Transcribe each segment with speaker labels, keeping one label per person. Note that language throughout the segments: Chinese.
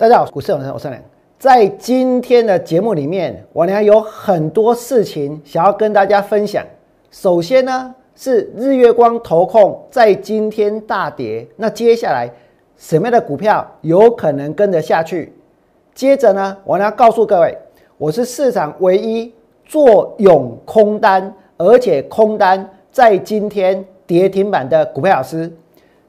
Speaker 1: 大家好，股市有人，我是梁。在今天的节目里面，我呢有很多事情想要跟大家分享。首先呢，是日月光投控在今天大跌，那接下来什么样的股票有可能跟得下去？接着呢，我俩告诉各位，我是市场唯一做永空单，而且空单在今天跌停板的股票老师。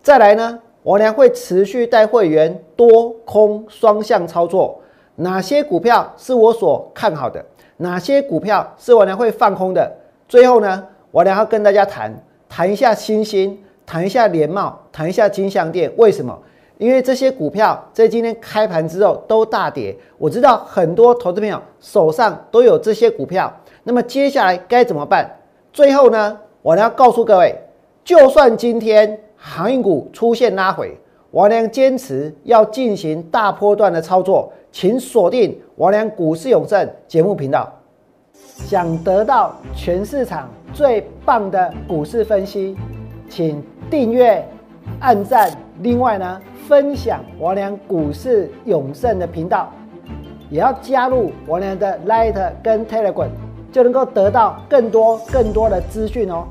Speaker 1: 再来呢？我呢会持续带会员多空双向操作，哪些股票是我所看好的？哪些股票是我呢会放空的？最后呢，我呢要跟大家谈谈一下新兴，谈一下联茂，谈一下金相店。为什么？因为这些股票在今天开盘之后都大跌，我知道很多投资朋友手上都有这些股票，那么接下来该怎么办？最后呢，我要告诉各位，就算今天。航运股出现拉回，王良坚持要进行大波段的操作，请锁定王良股市永胜节目频道。想得到全市场最棒的股市分析，请订阅、按赞，另外呢，分享王良股市永胜的频道，也要加入王良的 Light 跟 Telegram，就能够得到更多更多的资讯哦。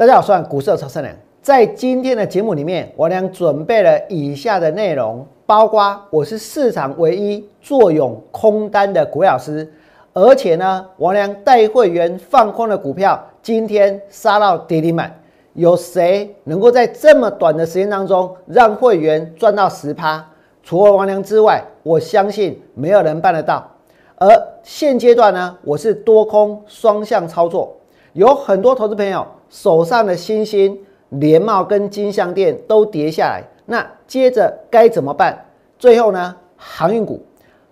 Speaker 1: 大家好，我是股市的曹胜良。在今天的节目里面，我俩准备了以下的内容，包括我是市场唯一坐拥空单的股老师，而且呢，我俩带会员放空的股票今天杀到跌停板。有谁能够在这么短的时间当中让会员赚到十趴？除了王良之外，我相信没有人办得到。而现阶段呢，我是多空双向操作，有很多投资朋友。手上的星星、连帽跟金相店都跌下来，那接着该怎么办？最后呢？航运股，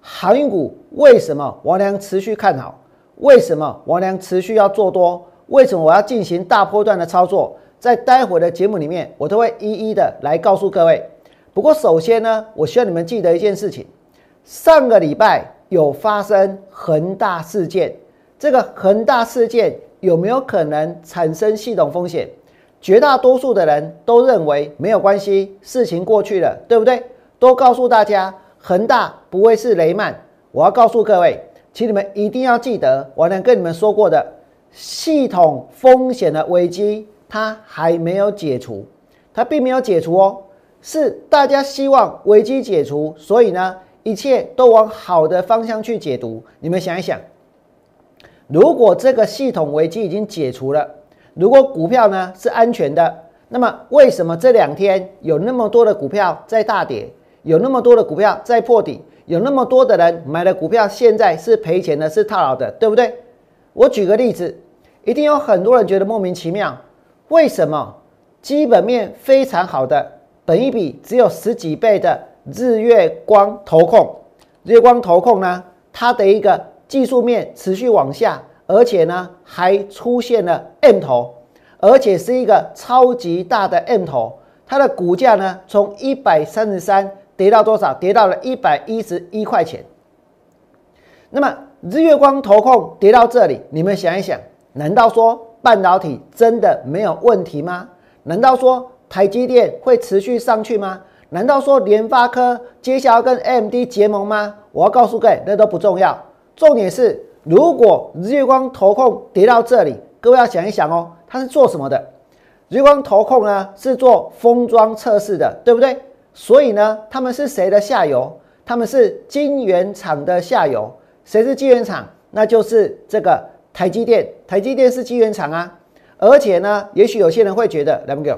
Speaker 1: 航运股为什么王良持续看好？为什么王良持续要做多？为什么我要进行大波段的操作？在待会的节目里面，我都会一一的来告诉各位。不过首先呢，我希望你们记得一件事情：上个礼拜有发生恒大事件，这个恒大事件。有没有可能产生系统风险？绝大多数的人都认为没有关系，事情过去了，对不对？都告诉大家，恒大不会是雷曼。我要告诉各位，请你们一定要记得，我能跟你们说过的，系统风险的危机它还没有解除，它并没有解除哦，是大家希望危机解除，所以呢，一切都往好的方向去解读。你们想一想。如果这个系统危机已经解除了，如果股票呢是安全的，那么为什么这两天有那么多的股票在大跌，有那么多的股票在破底，有那么多的人买了股票现在是赔钱的，是套牢的，对不对？我举个例子，一定有很多人觉得莫名其妙，为什么基本面非常好的，本一比只有十几倍的日月光投控，日月光投控呢，它的一个。技术面持续往下，而且呢还出现了 M 头，而且是一个超级大的 M 头。它的股价呢从一百三十三跌到多少？跌到了一百一十一块钱。那么日月光投控跌到这里，你们想一想，难道说半导体真的没有问题吗？难道说台积电会持续上去吗？难道说联发科接下来跟 MD 结盟吗？我要告诉各位，那都不重要。重点是，如果日光投控跌到这里，各位要想一想哦，它是做什么的？日光投控呢是做封装测试的，对不对？所以呢，他们是谁的下游？他们是晶圆厂的下游。谁是晶圆厂？那就是这个台积电。台积电是晶圆厂啊。而且呢，也许有些人会觉得，来不给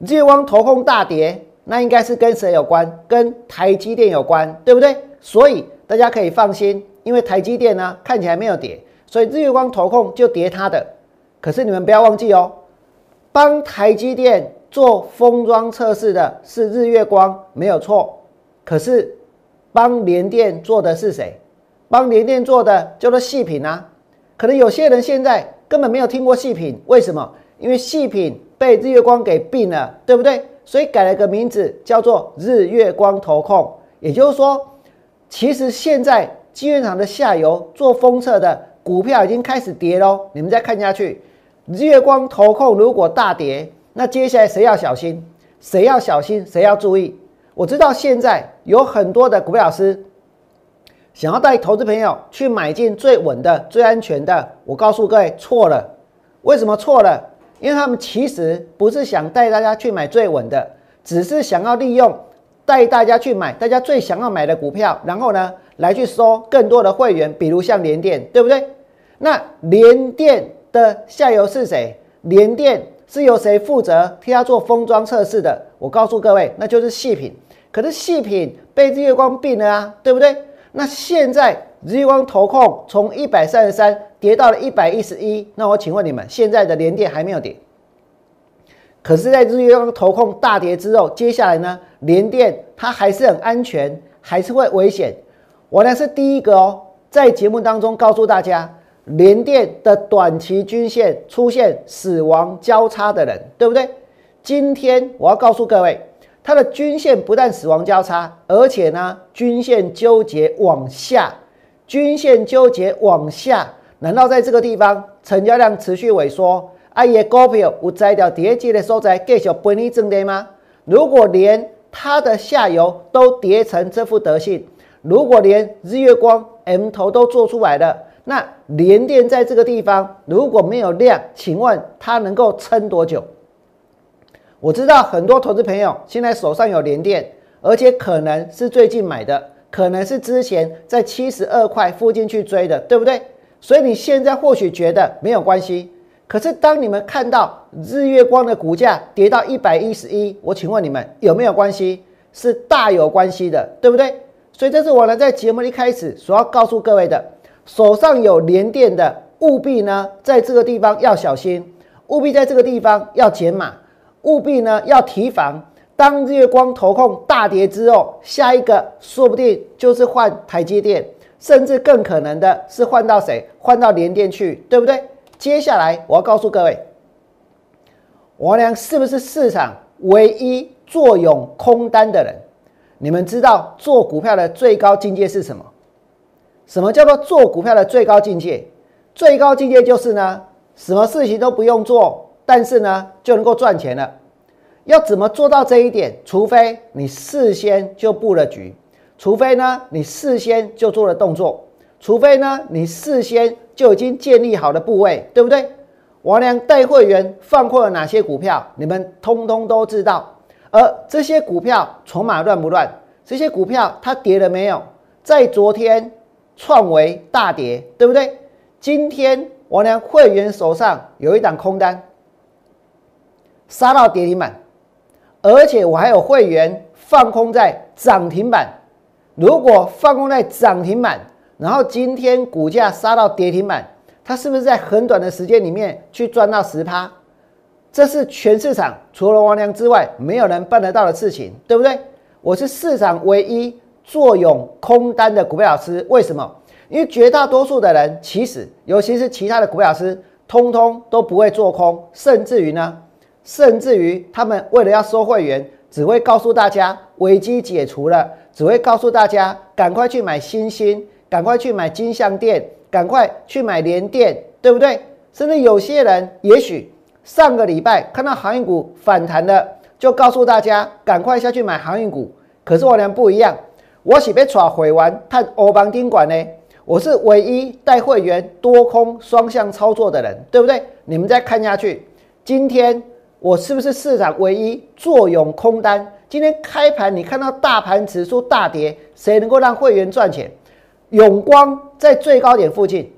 Speaker 1: 日光投控大跌，那应该是跟谁有关？跟台积电有关，对不对？所以。大家可以放心，因为台积电呢看起来没有跌，所以日月光投控就跌它的。可是你们不要忘记哦，帮台积电做封装测试的是日月光，没有错。可是帮联电做的是谁？帮联电做的叫做细品啊。可能有些人现在根本没有听过细品，为什么？因为细品被日月光给并了，对不对？所以改了个名字叫做日月光投控，也就是说。其实现在机源厂的下游做封测的股票已经开始跌喽。你们再看下去，日月光投控如果大跌，那接下来谁要小心？谁要小心？谁要注意？我知道现在有很多的股票老师想要带投资朋友去买进最稳的、最安全的。我告诉各位，错了。为什么错了？因为他们其实不是想带大家去买最稳的，只是想要利用带大家去买大家最想要买的股票，然后呢来去收更多的会员，比如像联电，对不对？那联电的下游是谁？联电是由谁负责替他做封装测试的？我告诉各位，那就是细品。可是细品被日月光并了啊，对不对？那现在日月光投控从一百三十三。跌到了一百一十一，那我请问你们，现在的联电还没有跌，可是，在日月光投控大跌之后，接下来呢，连电它还是很安全，还是会危险。我呢是第一个哦，在节目当中告诉大家，连电的短期均线出现死亡交叉的人，对不对？今天我要告诉各位，它的均线不但死亡交叉，而且呢，均线纠结往下，均线纠结往下。难道在这个地方成交量持续萎缩，啊，也股票有摘掉跌阶的所在继续本利正跌吗？如果连它的下游都跌成这副德性，如果连日月光 M 头都做出来了，那连电在这个地方如果没有量，请问它能够撑多久？我知道很多投资朋友现在手上有连电，而且可能是最近买的，可能是之前在七十二块附近去追的，对不对？所以你现在或许觉得没有关系，可是当你们看到日月光的股价跌到一百一十一，我请问你们有没有关系？是大有关系的，对不对？所以这是我呢在节目一开始所要告诉各位的，手上有连电的，务必呢在这个地方要小心，务必在这个地方要减码，务必呢要提防。当日月光投控大跌之后，下一个说不定就是换台积电。甚至更可能的是换到谁？换到联电去，对不对？接下来我要告诉各位，王良是不是市场唯一坐拥空单的人？你们知道做股票的最高境界是什么？什么叫做做股票的最高境界？最高境界就是呢，什么事情都不用做，但是呢就能够赚钱了。要怎么做到这一点？除非你事先就布了局。除非呢，你事先就做了动作；除非呢，你事先就已经建立好的部位，对不对？王良带会员放过了哪些股票？你们通通都知道。而这些股票筹码乱不乱？这些股票它跌了没有？在昨天创维大跌，对不对？今天王良会员手上有一档空单，杀到跌停板，而且我还有会员放空在涨停板。如果放空在涨停板，然后今天股价杀到跌停板，它是不是在很短的时间里面去赚到十趴？这是全市场除了王良之外，没有人办得到的事情，对不对？我是市场唯一坐拥空单的股票老师。为什么？因为绝大多数的人，其实尤其是其他的股票老师，通通都不会做空，甚至于呢，甚至于他们为了要收会员，只会告诉大家危机解除了。只会告诉大家，赶快去买新星，赶快去买金相店，赶快去买联电，对不对？甚至有些人，也许上个礼拜看到航运股反弹了，就告诉大家赶快下去买航运股。可是我俩不一样，我是被抓回完看欧邦丁管呢，我是唯一带会员多空双向操作的人，对不对？你们再看下去，今天我是不是市场唯一坐拥空单？今天开盘，你看到大盘指数大跌，谁能够让会员赚钱？永光在最高点附近，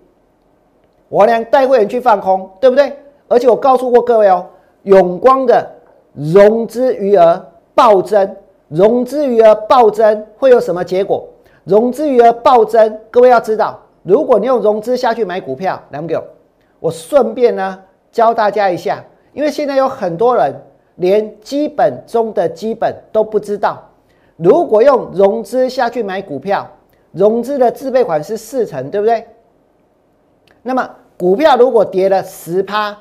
Speaker 1: 我俩带会员去放空，对不对？而且我告诉过各位哦，永光的融资余额暴增，融资余额暴增会有什么结果？融资余额暴增，各位要知道，如果你用融资下去买股票，两个，我顺便呢教大家一下，因为现在有很多人。连基本中的基本都不知道，如果用融资下去买股票，融资的自备款是四成，对不对？那么股票如果跌了十趴，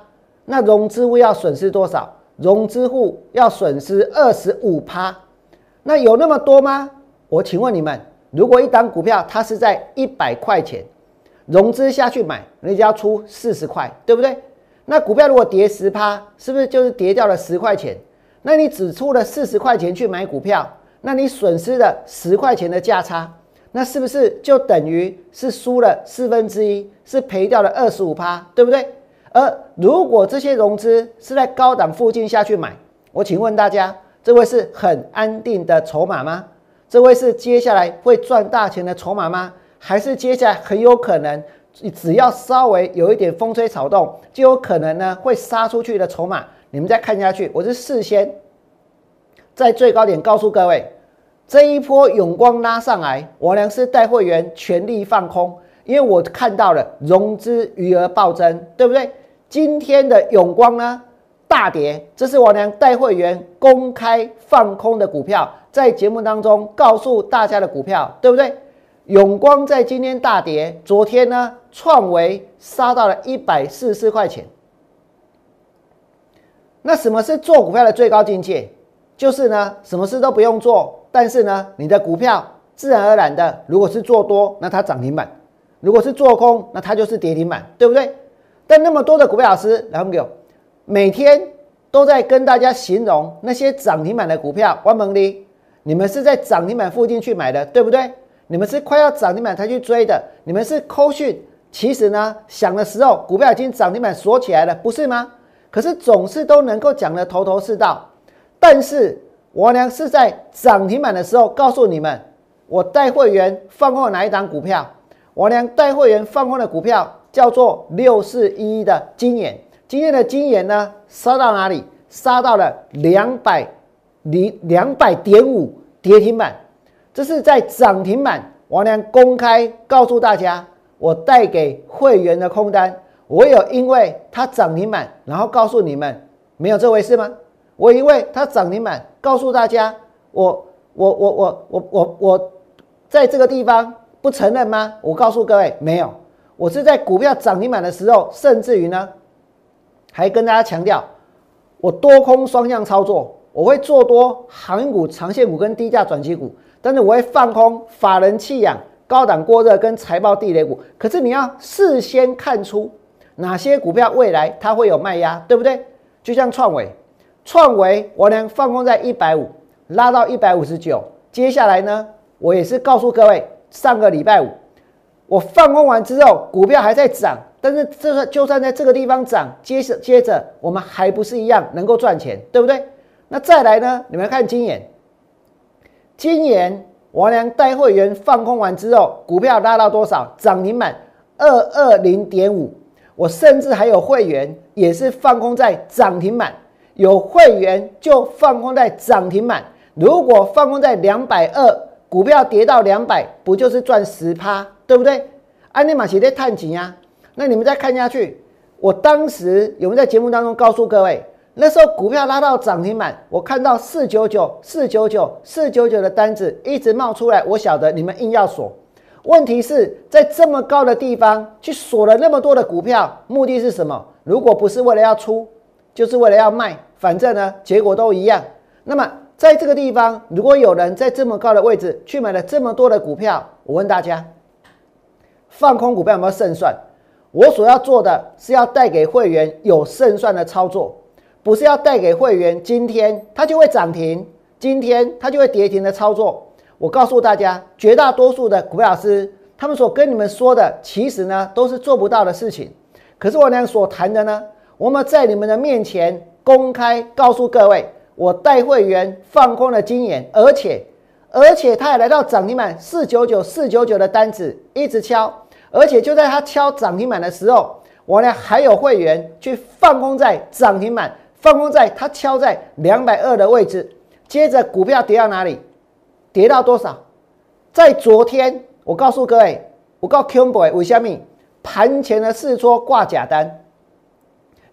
Speaker 1: 那融资户要损失多少？融资户要损失二十五趴，那有那么多吗？我请问你们，如果一档股票它是在一百块钱，融资下去买，你就要出四十块，对不对？那股票如果跌十趴，是不是就是跌掉了十块钱？那你只出了四十块钱去买股票，那你损失了十块钱的价差，那是不是就等于是输了四分之一，是赔掉了二十五趴，对不对？而如果这些融资是在高档附近下去买，我请问大家，这位是很安定的筹码吗？这位是接下来会赚大钱的筹码吗？还是接下来很有可能？只要稍微有一点风吹草动，就有可能呢会杀出去的筹码。你们再看下去，我是事先在最高点告诉各位，这一波永光拉上来，我良是带会员全力放空，因为我看到了融资余额暴增，对不对？今天的永光呢大跌，这是我良带会员公开放空的股票，在节目当中告诉大家的股票，对不对？永光在今天大跌，昨天呢创维杀到了一百四十四块钱。那什么是做股票的最高境界？就是呢什么事都不用做，但是呢你的股票自然而然的，如果是做多，那它涨停板；如果是做空，那它就是跌停板，对不对？但那么多的股票老师，来给，每天都在跟大家形容那些涨停板的股票，关门的，你们是在涨停板附近去买的，对不对？你们是快要涨停板才去追的，你们是扣讯，其实呢，想的时候股票已经涨停板锁起来了，不是吗？可是总是都能够讲的头头是道，但是我呢是在涨停板的时候告诉你们，我带会员放空哪一档股票？我呢带会员放空的股票叫做六四一的金眼，今天的金眼呢杀到哪里？杀到了两百零两百点五跌停板。这是在涨停板，王良公开告诉大家，我带给会员的空单，我有因为它涨停板，然后告诉你们没有这回事吗？我因为它涨停板，告诉大家，我我我我我我我在这个地方不承认吗？我告诉各位，没有，我是在股票涨停板的时候，甚至于呢，还跟大家强调，我多空双向操作，我会做多航运股、长线股跟低价转机股。但是我会放空法人弃养、高档过热跟财报地雷股。可是你要事先看出哪些股票未来它会有卖压，对不对？就像创维，创维我能放空在一百五，拉到一百五十九。接下来呢，我也是告诉各位，上个礼拜五我放空完之后，股票还在涨。但是这个就算在这个地方涨，接着接着我们还不是一样能够赚钱，对不对？那再来呢？你们看今年。今年王良带会员放空完之后，股票拉到多少？涨停板二二零点五。我甚至还有会员也是放空在涨停板，有会员就放空在涨停板。如果放空在两百二，股票跌到两百，不就是赚十趴，对不对？安利玛写在探底呀。那你们再看下去，我当时有没有在节目当中告诉各位？那时候股票拉到涨停板，我看到四九九、四九九、四九九的单子一直冒出来，我晓得你们硬要锁。问题是在这么高的地方去锁了那么多的股票，目的是什么？如果不是为了要出，就是为了要卖，反正呢结果都一样。那么在这个地方，如果有人在这么高的位置去买了这么多的股票，我问大家，放空股票有没有胜算？我所要做的是要带给会员有胜算的操作。不是要带给会员，今天它就会涨停，今天它就会跌停的操作。我告诉大家，绝大多数的股票老师，他们所跟你们说的，其实呢都是做不到的事情。可是我俩所谈的呢，我们在你们的面前公开告诉各位，我带会员放空了经验，而且而且他也来到涨停板四九九四九九的单子一直敲，而且就在他敲涨停板的时候，我呢还有会员去放空在涨停板。放空在他敲在两百二的位置，接着股票跌到哪里？跌到多少？在昨天，我告诉各位，我告 Q boy 为虾米盘前的试撮挂假单，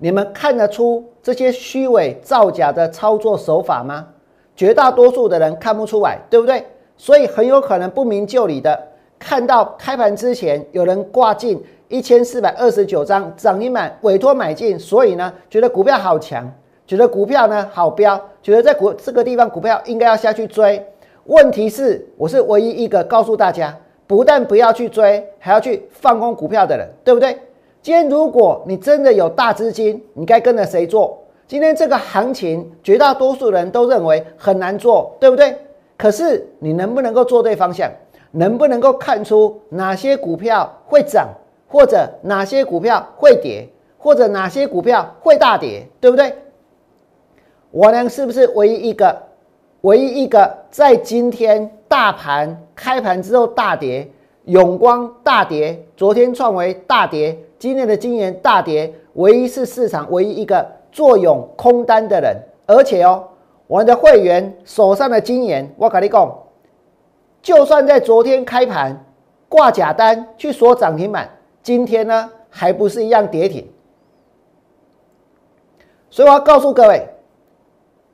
Speaker 1: 你们看得出这些虚伪造假的操作手法吗？绝大多数的人看不出来，对不对？所以很有可能不明就里的看到开盘之前有人挂进一千四百二十九张涨停板委托买进，所以呢，觉得股票好强。觉得股票呢好标，觉得在股这个地方股票应该要下去追。问题是，我是唯一一个告诉大家不但不要去追，还要去放空股票的人，对不对？今天如果你真的有大资金，你该跟着谁做？今天这个行情，绝大多数人都认为很难做，对不对？可是你能不能够做对方向？能不能够看出哪些股票会涨，或者哪些股票会跌，或者哪些股票会大跌，对不对？我呢，是不是唯一一个，唯一一个在今天大盘开盘之后大跌，永光大跌，昨天创维大跌，今天的金元大跌，唯一是市场唯一一个坐拥空单的人，而且哦，我们的会员手上的金元，我跟你讲。就算在昨天开盘挂假单去锁涨停板，今天呢还不是一样跌停？所以我要告诉各位，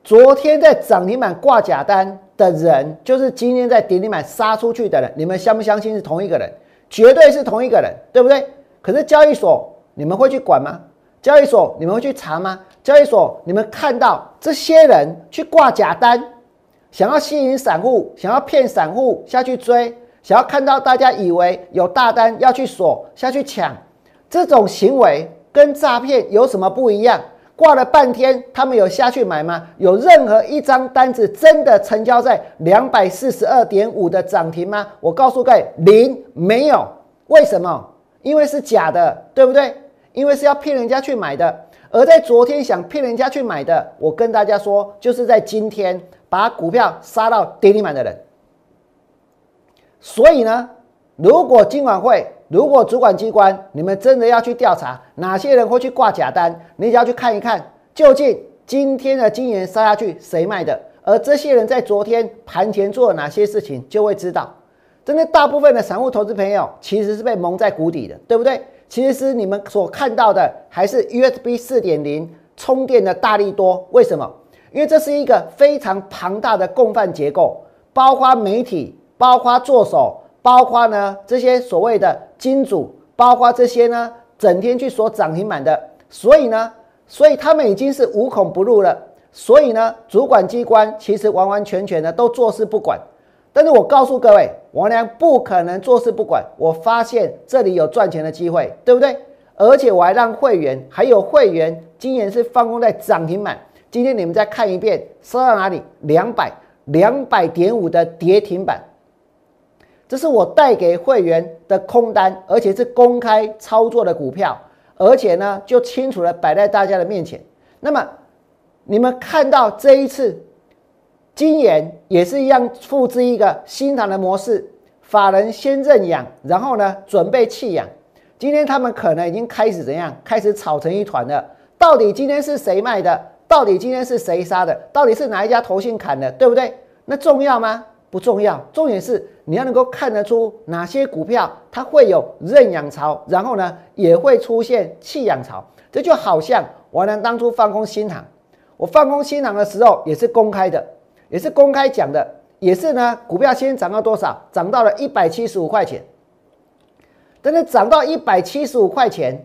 Speaker 1: 昨天在涨停板挂假单的人，就是今天在跌停板杀出去的人。你们相不相信是同一个人？绝对是同一个人，对不对？可是交易所你们会去管吗？交易所你们会去查吗？交易所你们看到这些人去挂假单？想要吸引散户，想要骗散户下去追，想要看到大家以为有大单要去锁下去抢，这种行为跟诈骗有什么不一样？挂了半天，他们有下去买吗？有任何一张单子真的成交在两百四十二点五的涨停吗？我告诉各位，零没有。为什么？因为是假的，对不对？因为是要骗人家去买的。而在昨天想骗人家去买的，我跟大家说，就是在今天。把股票杀到跌停板的人，所以呢，如果今晚会，如果主管机关你们真的要去调查哪些人会去挂假单，你只要去看一看，究竟今天的金元杀下去谁卖的，而这些人在昨天盘前做了哪些事情，就会知道。真的，大部分的散户投资朋友其实是被蒙在鼓底的，对不对？其实是你们所看到的还是 USB 四点零充电的大力多，为什么？因为这是一个非常庞大的共犯结构，包括媒体，包括作手，包括呢这些所谓的金主，包括这些呢整天去说涨停板的，所以呢，所以他们已经是无孔不入了。所以呢，主管机关其实完完全全的都坐视不管。但是我告诉各位，王良不可能坐视不管。我发现这里有赚钱的机会，对不对？而且我还让会员，还有会员今年是放空在涨停板。今天你们再看一遍，收到哪里？两百两百点五的跌停板，这是我带给会员的空单，而且是公开操作的股票，而且呢，就清楚的摆在大家的面前。那么你们看到这一次，今年也是一样，复制一个新塘的模式，法人先认养，然后呢，准备弃养。今天他们可能已经开始怎样？开始吵成一团了。到底今天是谁卖的？到底今天是谁杀的？到底是哪一家投信砍的？对不对？那重要吗？不重要。重点是你要能够看得出哪些股票它会有认养潮，然后呢也会出现弃养潮。这就好像我呢当初放空新塘，我放空新塘的时候也是公开的，也是公开讲的，也是呢股票先涨到多少？涨到了一百七十五块钱。但是涨到一百七十五块钱，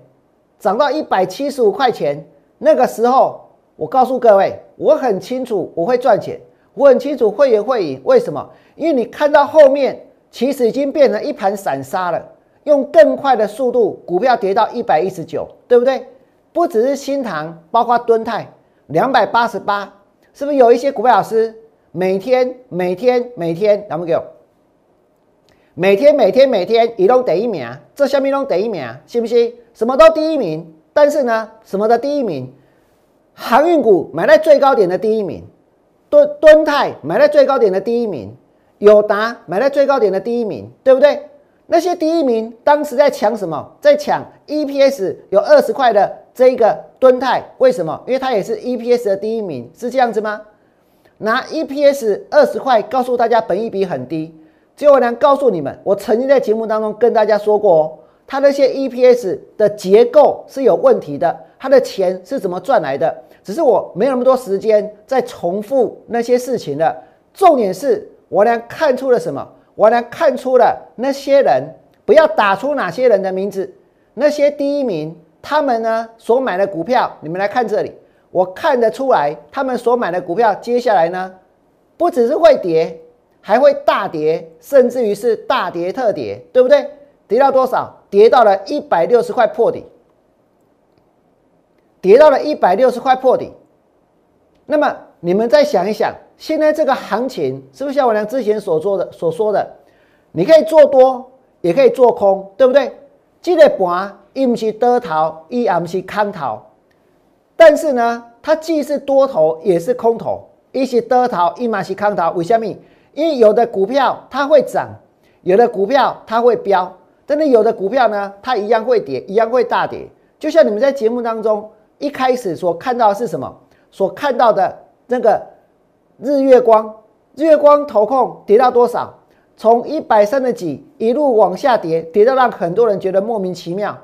Speaker 1: 涨到一百七十五块钱那个时候。我告诉各位，我很清楚我会赚钱，我很清楚会员会赢。为什么？因为你看到后面，其实已经变成一盘散沙了。用更快的速度，股票跌到一百一十九，对不对？不只是新塘，包括敦泰两百八十八，是不是有一些股票老师每天每天每天，咱们给每天每天每天一路第一名，这下面都第一名，信不信？什么都第一名，但是呢，什么的第一名？航运股买在最高点的第一名，敦敦泰买在最高点的第一名，友达买在最高点的第一名，对不对？那些第一名当时在抢什么？在抢 EPS 有二十块的这一个敦泰，为什么？因为它也是 EPS 的第一名，是这样子吗？拿 EPS 二十块告诉大家本益比很低，结果呢？告诉你们，我曾经在节目当中跟大家说过哦，它那些 EPS 的结构是有问题的。他的钱是怎么赚来的？只是我没有那么多时间再重复那些事情了。重点是我呢看出了什么？我呢看出了那些人不要打出哪些人的名字，那些第一名他们呢所买的股票，你们来看这里，我看得出来他们所买的股票接下来呢不只是会跌，还会大跌，甚至于是大跌特跌，对不对？跌到多少？跌到了一百六十块破底，跌到了一百六十块破底。那么你们再想一想，现在这个行情是不是像我俩之前所做的所说的？你可以做多，也可以做空，对不对？这个盘一不是多头，一也不是空头，但是呢，它既是多头也是空头，一是多头，一嘛是空头。为什么？因为有的股票它会涨，有的股票它会飙，但是有的股票呢，它一样会跌，一样会大跌。就像你们在节目当中一开始所看到的是什么？所看到的那个日月光，日月光投控跌到多少？从一百三十几一路往下跌，跌到让很多人觉得莫名其妙。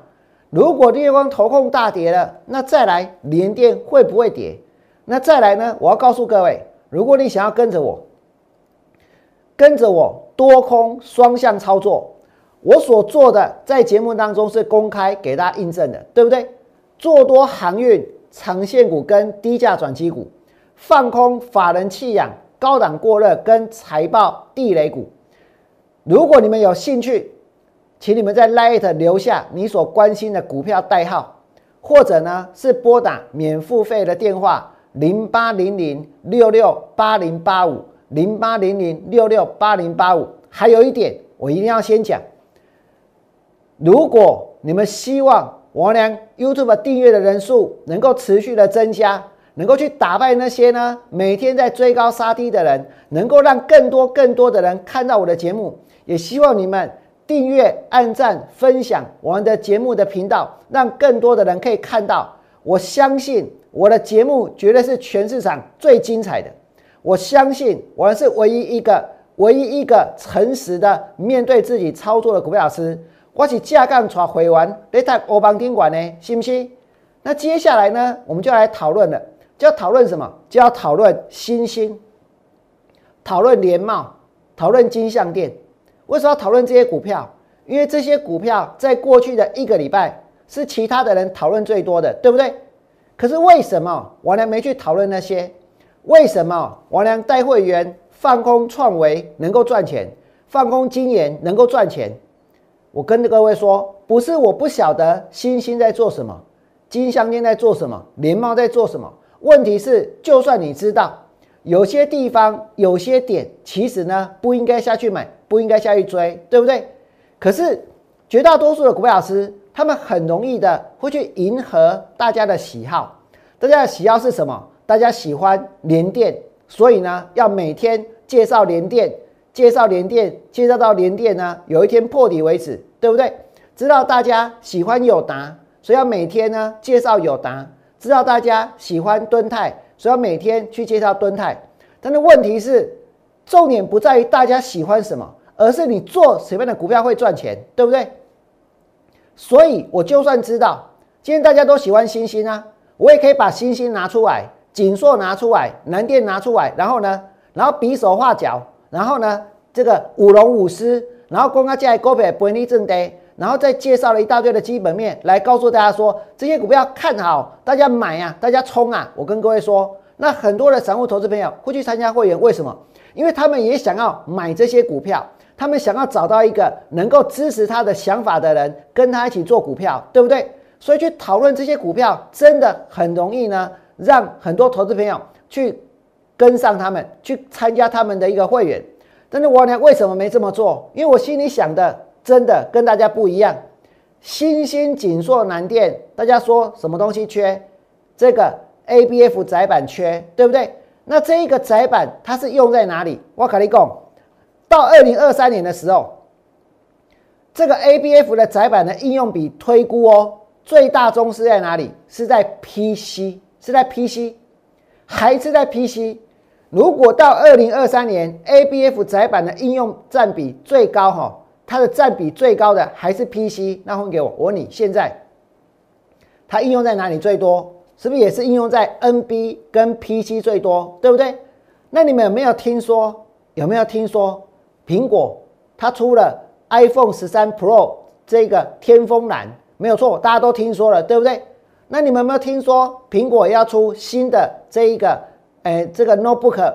Speaker 1: 如果日月光投控大跌了，那再来连电会不会跌？那再来呢？我要告诉各位，如果你想要跟着我。跟着我多空双向操作，我所做的在节目当中是公开给大家印证的，对不对？做多航运长线股跟低价转机股，放空法人弃养高档过热跟财报地雷股。如果你们有兴趣，请你们在 Light 留下你所关心的股票代号，或者呢是拨打免付费的电话零八零零六六八零八五。零八零零六六八零八五，还有一点，我一定要先讲。如果你们希望王良 YouTube 订阅的人数能够持续的增加，能够去打败那些呢每天在追高杀低的人，能够让更多更多的人看到我的节目，也希望你们订阅、按赞、分享我们的节目的频道，让更多的人可以看到。我相信我的节目绝对是全市场最精彩的。我相信我是唯一一个、唯一一个诚实的面对自己操作的股票老师。我是架杠传回完，你在欧邦宾馆呢，信不信？那接下来呢，我们就来讨论了，就要讨论什么？就要讨论新兴，讨论联茂，讨论金相店。为什么要讨论这些股票？因为这些股票在过去的一个礼拜是其他的人讨论最多的，对不对？可是为什么我呢没去讨论那些？为什么王良带会员放空创维能够赚钱，放空金研能够赚钱？我跟各位说，不是我不晓得星星在做什么，金香店在做什么，联茂在做什么。问题是，就算你知道有些地方、有些点，其实呢不应该下去买，不应该下去追，对不对？可是绝大多数的股票老师，他们很容易的会去迎合大家的喜好。大家的喜好是什么？大家喜欢连电，所以呢，要每天介绍连电，介绍连电，介绍到连电呢，有一天破底为止，对不对？知道大家喜欢友达，所以要每天呢介绍友达；知道大家喜欢敦泰，所以要每天去介绍敦泰。但是问题是，重点不在于大家喜欢什么，而是你做什么样的股票会赚钱，对不对？所以我就算知道今天大家都喜欢星星啊，我也可以把星星拿出来。锦硕拿出来，南电拿出来，然后呢，然后比手画脚，然后呢，这个舞龙舞狮，然后公开价股票本利正跌，然后再介绍了一大堆的基本面来告诉大家说这些股票看好，大家买啊，大家冲啊！我跟各位说，那很多的散户投资朋友会去参加会员，为什么？因为他们也想要买这些股票，他们想要找到一个能够支持他的想法的人，跟他一起做股票，对不对？所以去讨论这些股票真的很容易呢。让很多投资朋友去跟上他们，去参加他们的一个会员。但是我呢，为什么没这么做？因为我心里想的真的跟大家不一样。新兴锦硕南电，大家说什么东西缺？这个 ABF 窄板缺，对不对？那这一个窄板它是用在哪里？我跟你讲，到二零二三年的时候，这个 ABF 的窄板的应用比推估哦，最大宗是在哪里？是在 PC。是在 PC，还是在 PC？如果到二零二三年，ABF 窄板的应用占比最高哈，它的占比最高的还是 PC？那分给我，我问你，现在它应用在哪里最多？是不是也是应用在 NB 跟 PC 最多？对不对？那你们有没有听说？有没有听说苹果它出了 iPhone 十三 Pro 这个天风蓝？没有错，大家都听说了，对不对？那你们有没有听说苹果要出新的这一个，哎，这个 notebook，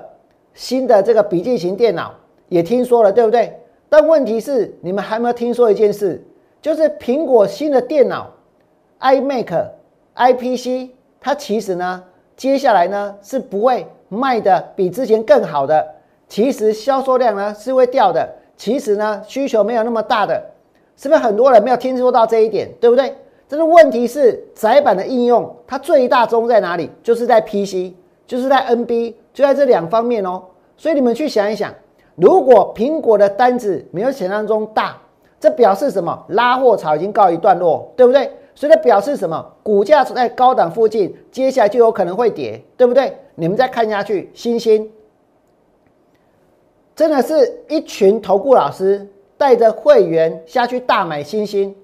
Speaker 1: 新的这个笔记型电脑，也听说了，对不对？但问题是，你们还没有听说一件事，就是苹果新的电脑 iMac、iPC，它其实呢，接下来呢是不会卖的比之前更好的，其实销售量呢是会掉的，其实呢需求没有那么大的，是不是很多人没有听说到这一点，对不对？这个问题是窄板的应用，它最大宗在哪里？就是在 PC，就是在 NB，就在这两方面哦。所以你们去想一想，如果苹果的单子没有想象中大，这表示什么？拉货潮已经告一段落，对不对？所以这表示什么？股价在高档附近，接下来就有可能会跌，对不对？你们再看下去，星星真的是一群投顾老师带着会员下去大买星星。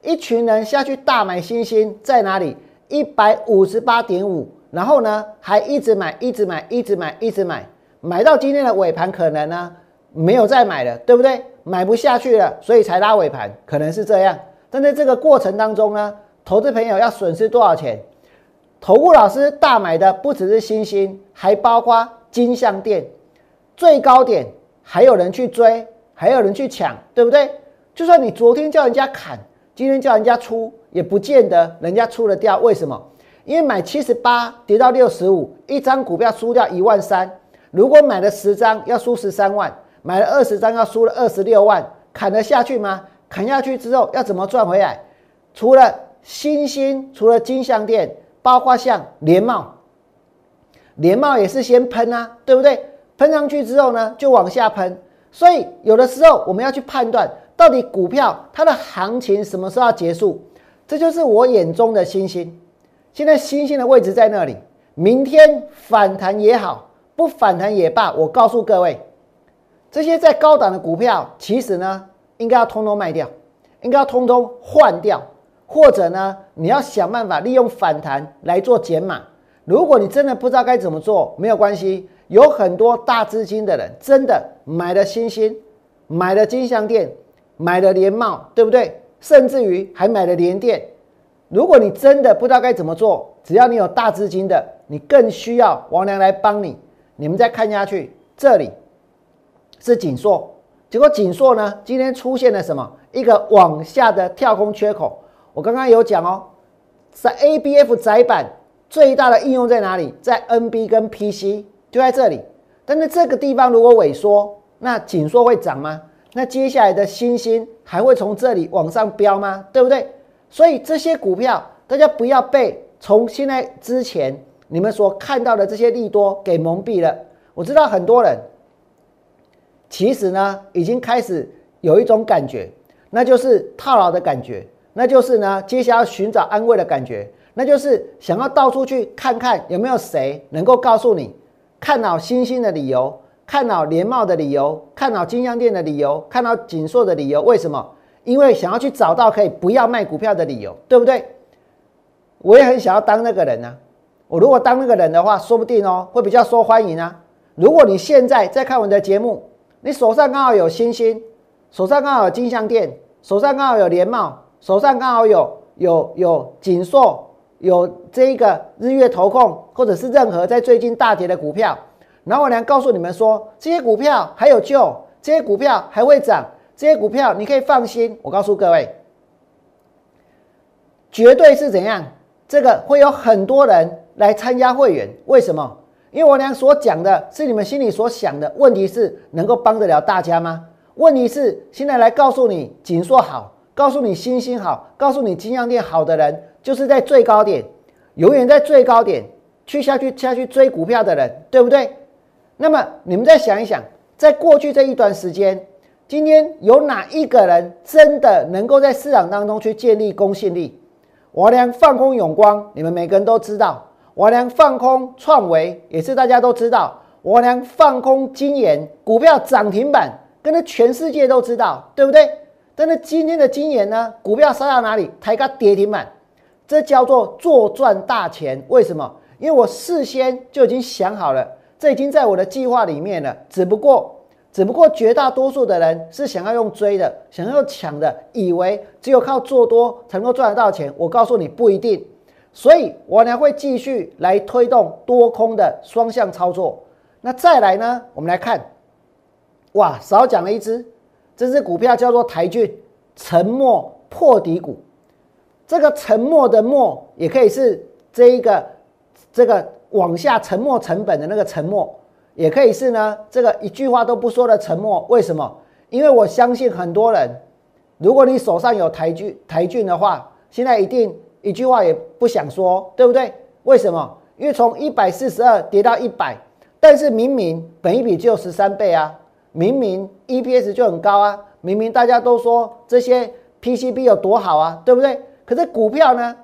Speaker 1: 一群人下去大买星星，在哪里？一百五十八点五，然后呢，还一直买，一直买，一直买，一直买，买到今天的尾盘，可能呢没有再买了，对不对？买不下去了，所以才拉尾盘，可能是这样。但在这个过程当中呢，投资朋友要损失多少钱？投顾老师大买的不只是星星，还包括金项店，最高点还有人去追，还有人去抢，对不对？就算你昨天叫人家砍。今天叫人家出，也不见得人家出得掉。为什么？因为买七十八跌到六十五，一张股票输掉一万三。如果买了十张，要输十三万；买了二十张，要输了二十六万。砍得下去吗？砍下去之后要怎么赚回来？除了新兴，除了金项店，包括像联茂，联茂也是先喷啊，对不对？喷上去之后呢，就往下喷。所以有的时候我们要去判断。到底股票它的行情什么时候要结束？这就是我眼中的星星。现在星星的位置在那里。明天反弹也好，不反弹也罢，我告诉各位，这些在高档的股票，其实呢，应该要通通卖掉，应该要通通换掉，或者呢，你要想办法利用反弹来做减码。如果你真的不知道该怎么做，没有关系，有很多大资金的人真的买了星星，买了金项店。买了联茂，对不对？甚至于还买了联电。如果你真的不知道该怎么做，只要你有大资金的，你更需要王良来帮你。你们再看下去，这里是锦硕，结果锦硕呢，今天出现了什么？一个往下的跳空缺口。我刚刚有讲哦，在 ABF 窄板最大的应用在哪里？在 NB 跟 PC 就在这里。但是这个地方如果萎缩，那紧缩会涨吗？那接下来的星星还会从这里往上飙吗？对不对？所以这些股票，大家不要被从现在之前你们所看到的这些利多给蒙蔽了。我知道很多人其实呢已经开始有一种感觉，那就是套牢的感觉，那就是呢接下来寻找安慰的感觉，那就是想要到处去看看有没有谁能够告诉你看好星星的理由。看到联茂的理由，看到金香店的理由，看到锦硕的理由，为什么？因为想要去找到可以不要卖股票的理由，对不对？我也很想要当那个人呢。我如果当那个人的话，说不定哦会比较受欢迎啊。如果你现在在看我的节目，你手上刚好有星星，手上刚好有金香店，手上刚好有联茂，手上刚好有有有锦硕，有这一个日月投控，或者是任何在最近大跌的股票。然后我来告诉你们说，这些股票还有救，这些股票还会涨，这些股票你可以放心。我告诉各位，绝对是怎样？这个会有很多人来参加会员，为什么？因为我俩所讲的是你们心里所想的。问题是能够帮得了大家吗？问题是现在来告诉你锦硕好，告诉你星星好，告诉你金阳店好的人，就是在最高点，永远在最高点去下去下去追股票的人，对不对？那么你们再想一想，在过去这一段时间，今天有哪一个人真的能够在市场当中去建立公信力？我俩放空永光，你们每个人都知道；我俩放空创维，也是大家都知道；我俩放空金研股票涨停板，跟着全世界都知道，对不对？但是今天的金研呢，股票杀到哪里？抬个跌停板，这叫做做赚大钱。为什么？因为我事先就已经想好了。这已经在我的计划里面了，只不过，只不过绝大多数的人是想要用追的，想要抢的，以为只有靠做多才能够赚得到钱。我告诉你不一定，所以我呢会继续来推动多空的双向操作。那再来呢，我们来看哇，少讲了一只，这只股票叫做台骏，沉默破底股。这个沉默的默也可以是这一个这个往下沉没成本的那个沉默，也可以是呢这个一句话都不说的沉默。为什么？因为我相信很多人，如果你手上有台骏台骏的话，现在一定一句话也不想说，对不对？为什么？因为从一百四十二跌到一百，但是明明本一比只有十三倍啊，明明 EPS 就很高啊，明明大家都说这些 PCB 有多好啊，对不对？可是股票呢？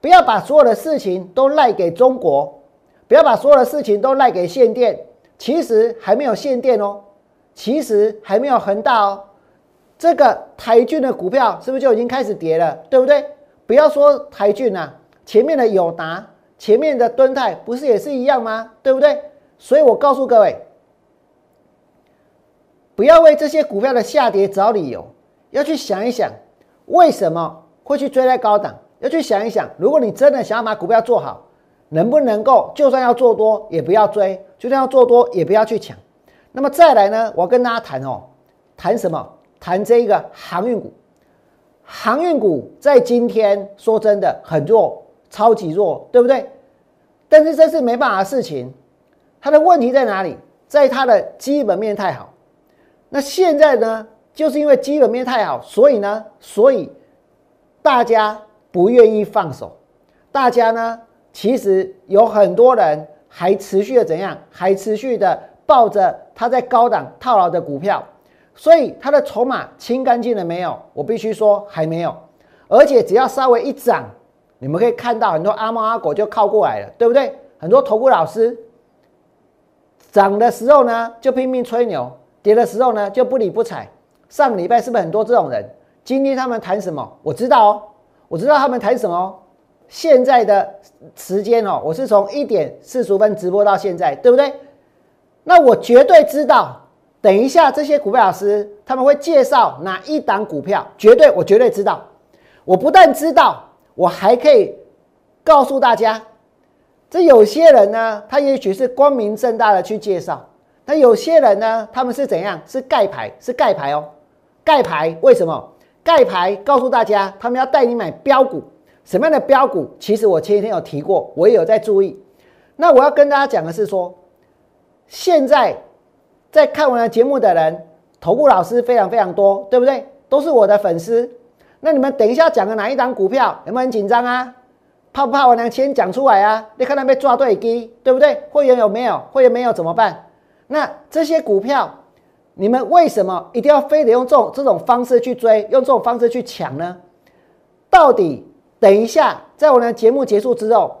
Speaker 1: 不要把所有的事情都赖给中国，不要把所有的事情都赖给限电。其实还没有限电哦，其实还没有恒大哦。这个台骏的股票是不是就已经开始跌了？对不对？不要说台骏啊，前面的友达、前面的敦泰不是也是一样吗？对不对？所以我告诉各位，不要为这些股票的下跌找理由，要去想一想为什么。会去追在高档，要去想一想，如果你真的想要把股票做好，能不能够就算要做多也不要追，就算要做多也不要去抢。那么再来呢，我跟大家谈哦，谈什么？谈这一个航运股。航运股在今天说真的很弱，超级弱，对不对？但是这是没办法的事情。它的问题在哪里？在它的基本面太好。那现在呢，就是因为基本面太好，所以呢，所以。大家不愿意放手，大家呢，其实有很多人还持续的怎样，还持续的抱着他在高档套牢的股票，所以他的筹码清干净了没有？我必须说还没有，而且只要稍微一涨，你们可以看到很多阿猫阿狗就靠过来了，对不对？很多投顾老师涨的时候呢就拼命吹牛，跌的时候呢就不理不睬。上个礼拜是不是很多这种人？今天他们谈什么？我知道哦，我知道他们谈什么。现在的时间哦，我是从一点四十分直播到现在，对不对？那我绝对知道，等一下这些股票老师他们会介绍哪一档股票，绝对我绝对知道。我不但知道，我还可以告诉大家，这有些人呢，他也许是光明正大的去介绍，那有些人呢，他们是怎样？是盖牌，是盖牌哦，盖牌为什么？盖牌告诉大家，他们要带你买标股，什么样的标股？其实我前几天有提过，我也有在注意。那我要跟大家讲的是说，现在在看我的节目的人，投顾老师非常非常多，对不对？都是我的粉丝。那你们等一下讲的哪一档股票，有没有很紧张啊？怕不怕我娘先讲出来啊？你看他被抓对机，对不对？会员有没有？会员没有怎么办？那这些股票。你们为什么一定要非得用这种这种方式去追，用这种方式去抢呢？到底等一下，在我的节目结束之后，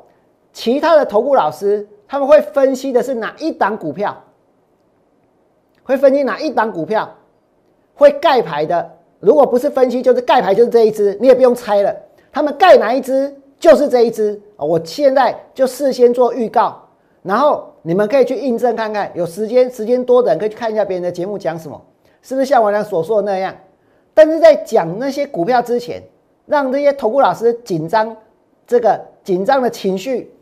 Speaker 1: 其他的投顾老师他们会分析的是哪一档股票？会分析哪一档股票？会盖牌的？如果不是分析，就是盖牌，就是这一只，你也不用猜了。他们盖哪一只，就是这一只我现在就事先做预告。然后你们可以去印证看看，有时间时间多的人可以去看一下别人的节目讲什么，是不是像我俩所说的那样？但是在讲那些股票之前，让这些投顾老师紧张，这个紧张的情绪，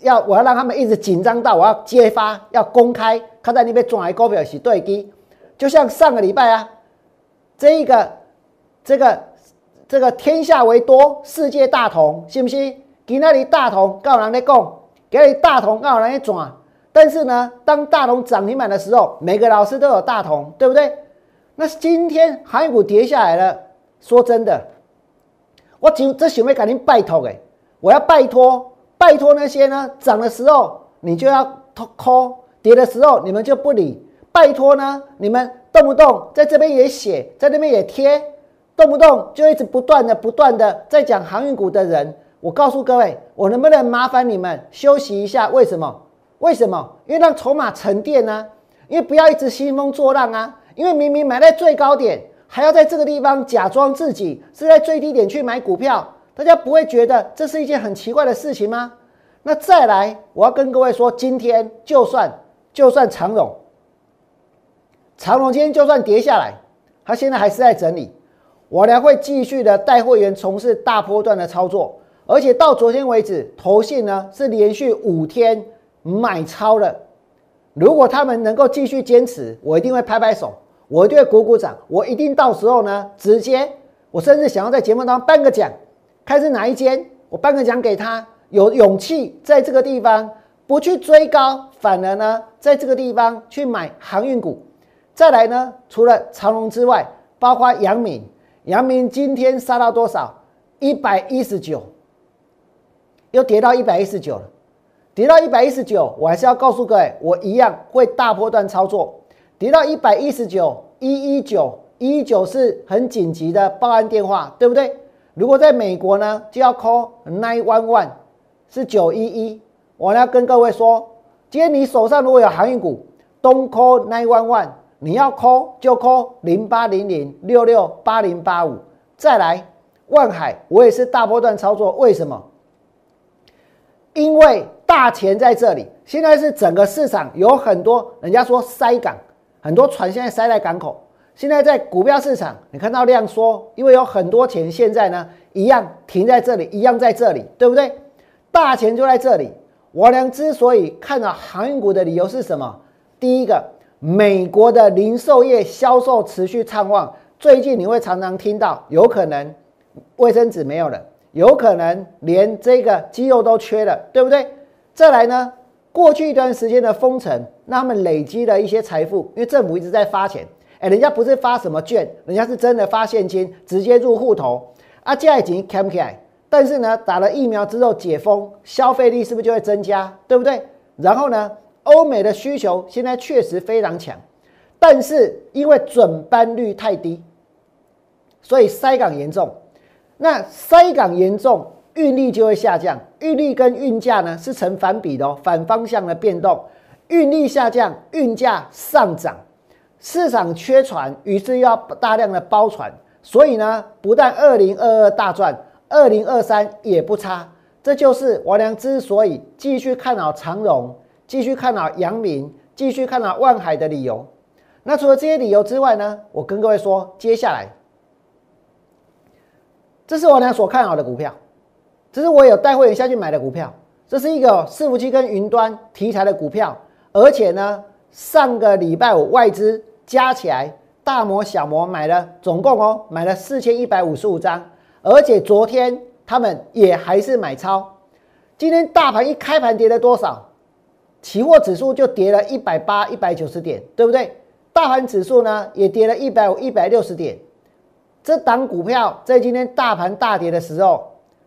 Speaker 1: 要我要让他们一直紧张到我要揭发，要公开，看在那边转来股票是对的，就像上个礼拜啊，这一个这个这个天下为多，世界大同，信不信？给那里大同，告人在讲。给你大同刚好来转，但是呢，当大同涨停板的时候，每个老师都有大同，对不对？那今天航运股跌下来了，说真的，我就这行为赶紧拜托哎，我要拜托拜托那些呢涨的时候你就要托扣跌的时候你们就不理，拜托呢你们动不动在这边也写，在那边也贴，动不动就一直不断的不断的在讲航运股的人。我告诉各位，我能不能麻烦你们休息一下？为什么？为什么？因为让筹码沉淀呢？因为不要一直兴风作浪啊！因为明明买在最高点，还要在这个地方假装自己是在最低点去买股票，大家不会觉得这是一件很奇怪的事情吗？那再来，我要跟各位说，今天就算就算长荣，长荣今天就算跌下来，它现在还是在整理，我呢会继续的带会员从事大波段的操作。而且到昨天为止，投信呢是连续五天买超了。如果他们能够继续坚持，我一定会拍拍手，我一定会鼓鼓掌，我一定到时候呢，直接我甚至想要在节目当中颁个奖，看是哪一间，我颁个奖给他，有勇气在这个地方不去追高，反而呢，在这个地方去买航运股。再来呢，除了长隆之外，包括杨明，杨明今天杀到多少？一百一十九，又跌到一百一十九了。跌到一百一十九，我还是要告诉各位，我一样会大波段操作。跌到一百一十九，一一九，一一九是很紧急的报案电话，对不对？如果在美国呢，就要 call nine one one，是九一一。我要跟各位说，今天你手上如果有航运股，don't call nine one one，你要 call 就 call 零八零零六六八零八五。再来，万海，我也是大波段操作，为什么？因为大钱在这里，现在是整个市场有很多人家说塞港，很多船现在塞在港口。现在在股票市场，你看到量缩，因为有很多钱现在呢一样停在这里，一样在这里，对不对？大钱就在这里。我俩之所以看到航运股的理由是什么？第一个，美国的零售业销售持续畅旺，最近你会常常听到有可能卫生纸没有了。有可能连这个肌肉都缺了，对不对？再来呢？过去一段时间的封城，那他们累积了一些财富，因为政府一直在发钱。哎，人家不是发什么券，人家是真的发现金，直接入户头。啊，这已经看不起来。但是呢，打了疫苗之后解封，消费力是不是就会增加？对不对？然后呢，欧美的需求现在确实非常强，但是因为准班率太低，所以塞港严重。那塞港严重，运力就会下降。运力跟运价呢是成反比的哦，反方向的变动。运力下降，运价上涨。市场缺船，于是要大量的包船。所以呢，不但二零二二大赚，二零二三也不差。这就是王良之所以继续看好长荣，继续看好阳明，继续看好万海的理由。那除了这些理由之外呢，我跟各位说，接下来。这是我俩所看好的股票，这是我有带会员下去买的股票。这是一个伺服器跟云端题材的股票，而且呢，上个礼拜五外资加起来大摩小摩买了总共哦买了四千一百五十五张，而且昨天他们也还是买超。今天大盘一开盘跌了多少？期货指数就跌了一百八一百九十点，对不对？大盘指数呢也跌了一百五一百六十点。这档股票在今天大盘大跌的时候，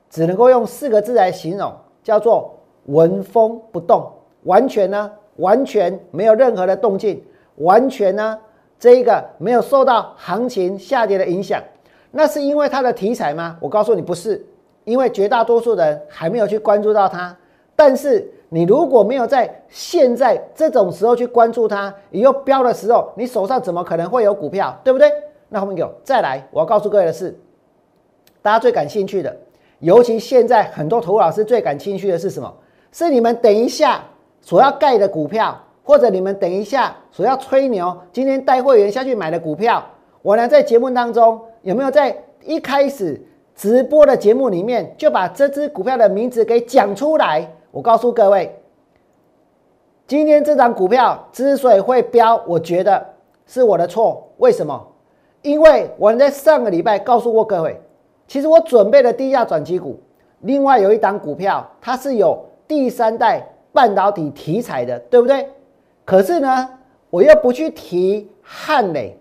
Speaker 1: 只能够用四个字来形容，叫做纹风不动，完全呢，完全没有任何的动静，完全呢，这一个没有受到行情下跌的影响。那是因为它的题材吗？我告诉你不是，因为绝大多数人还没有去关注到它。但是你如果没有在现在这种时候去关注它，以后飙的时候，你手上怎么可能会有股票，对不对？那后面有再来，我要告诉各位的是，大家最感兴趣的，尤其现在很多投老师最感兴趣的是什么？是你们等一下所要盖的股票，或者你们等一下所要吹牛，今天带会员下去买的股票。我呢在节目当中有没有在一开始直播的节目里面就把这只股票的名字给讲出来？我告诉各位，今天这张股票之所以会飙，我觉得是我的错。为什么？因为我在上个礼拜告诉过各位，其实我准备了低价转机股，另外有一档股票，它是有第三代半导体题材的，对不对？可是呢，我又不去提汉磊，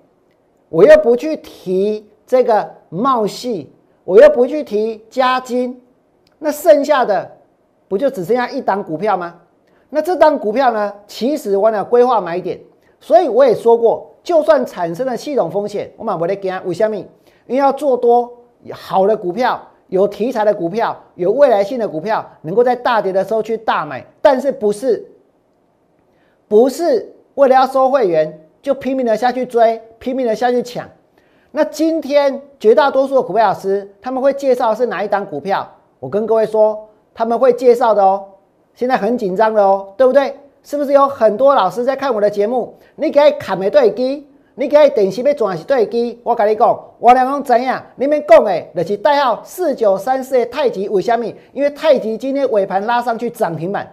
Speaker 1: 我又不去提这个茂系，我又不去提嘉金，那剩下的不就只剩下一档股票吗？那这档股票呢，其实我俩规划买点，所以我也说过。就算产生了系统风险，我们不得惊。为什么？因为要做多好的股票，有题材的股票，有未来性的股票，能够在大跌的时候去大买。但是不是不是为了要收会员就拼命的下去追，拼命的下去抢？那今天绝大多数的股票老师他们会介绍是哪一档股票？我跟各位说，他们会介绍的哦。现在很紧张的哦，对不对？是不是有很多老师在看我的节目？你给看的对机，你给电视要转是对机。我跟你讲，我两讲怎样？你们讲的，就是代号四九三四的太极，为什么？因为太极今天尾盘拉上去涨停板，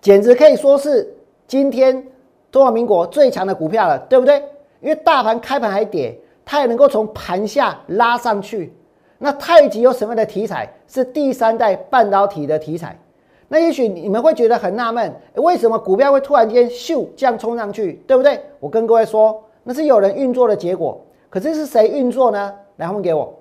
Speaker 1: 简直可以说是今天中华民国最强的股票了，对不对？因为大盘开盘还跌，它也能够从盘下拉上去。那太极有什么样的题材？是第三代半导体的题材。那也许你们会觉得很纳闷，为什么股票会突然间咻这样冲上去，对不对？我跟各位说，那是有人运作的结果。可是是谁运作呢？来他们给我。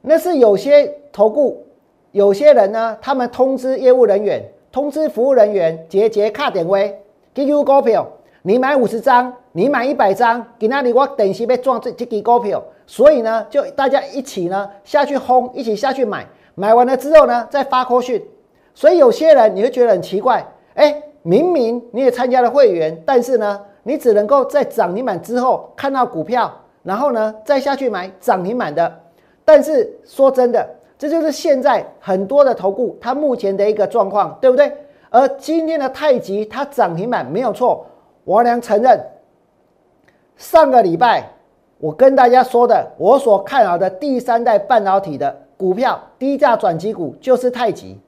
Speaker 1: 那是有些投顾，有些人呢，他们通知业务人员、通知服务人员，节节卡点位，给你股票，你买五十张，你买一百张，给那里我等时被撞这这支股票，所以呢，就大家一起呢下去轰，一起下去买，买完了之后呢，再发扣讯。所以有些人你会觉得很奇怪，哎，明明你也参加了会员，但是呢，你只能够在涨停板之后看到股票，然后呢再下去买涨停板的。但是说真的，这就是现在很多的投顾它目前的一个状况，对不对？而今天的太极它涨停板没有错，王良承认，上个礼拜我跟大家说的，我所看好的第三代半导体的股票低价转机股就是太极。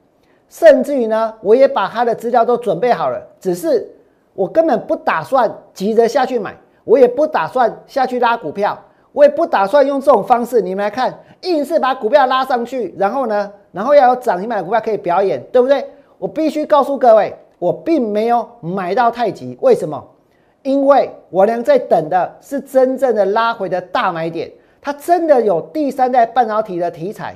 Speaker 1: 甚至于呢，我也把他的资料都准备好了，只是我根本不打算急着下去买，我也不打算下去拉股票，我也不打算用这种方式。你们来看，硬是把股票拉上去，然后呢，然后要有涨停板的股票可以表演，对不对？我必须告诉各位，我并没有买到太极，为什么？因为我俩在等的是真正的拉回的大买点，它真的有第三代半导体的题材，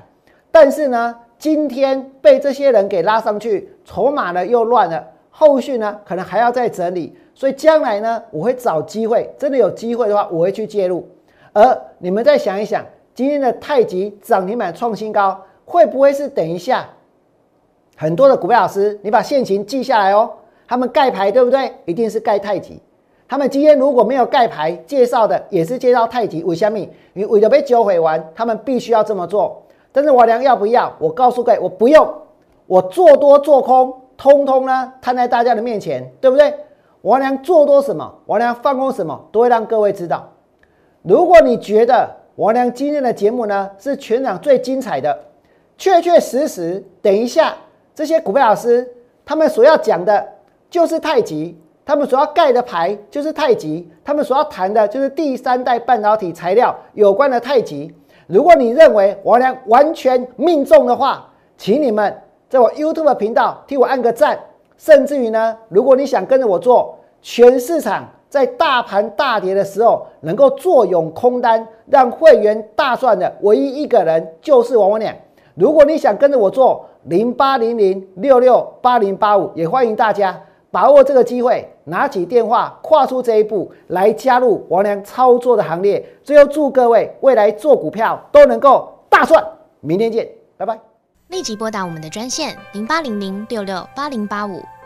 Speaker 1: 但是呢？今天被这些人给拉上去，筹码呢又乱了，后续呢可能还要再整理，所以将来呢我会找机会，真的有机会的话我会去介入。而你们再想一想，今天的太极涨停板创新高，会不会是等一下很多的股票老师，你把现情记下来哦，他们盖牌对不对？一定是盖太极。他们今天如果没有盖牌介绍的，也是介绍太极。为什么？因为为了被揪回完，他们必须要这么做。但是我良要不要？我告诉各位，我不用。我做多做空，通通呢摊在大家的面前，对不对？我良做多什么，我良放空什么，都会让各位知道。如果你觉得我良今天的节目呢是全场最精彩的，确确实实，等一下这些股票老师他们所要讲的就是太极，他们所要盖的牌就是太极，他们所要谈的就是第三代半导体材料有关的太极。如果你认为我俩完全命中的话，请你们在我 YouTube 频道替我按个赞。甚至于呢，如果你想跟着我做全市场在大盘大跌的时候能够坐拥空单，让会员大赚的唯一一个人就是王王亮。如果你想跟着我做零八零零六六八零八五，也欢迎大家。把握这个机会，拿起电话，跨出这一步，来加入王良操作的行列。最后，祝各位未来做股票都能够大赚。明天见，拜拜。
Speaker 2: 立即拨打我们的专线零八零零六六八零八五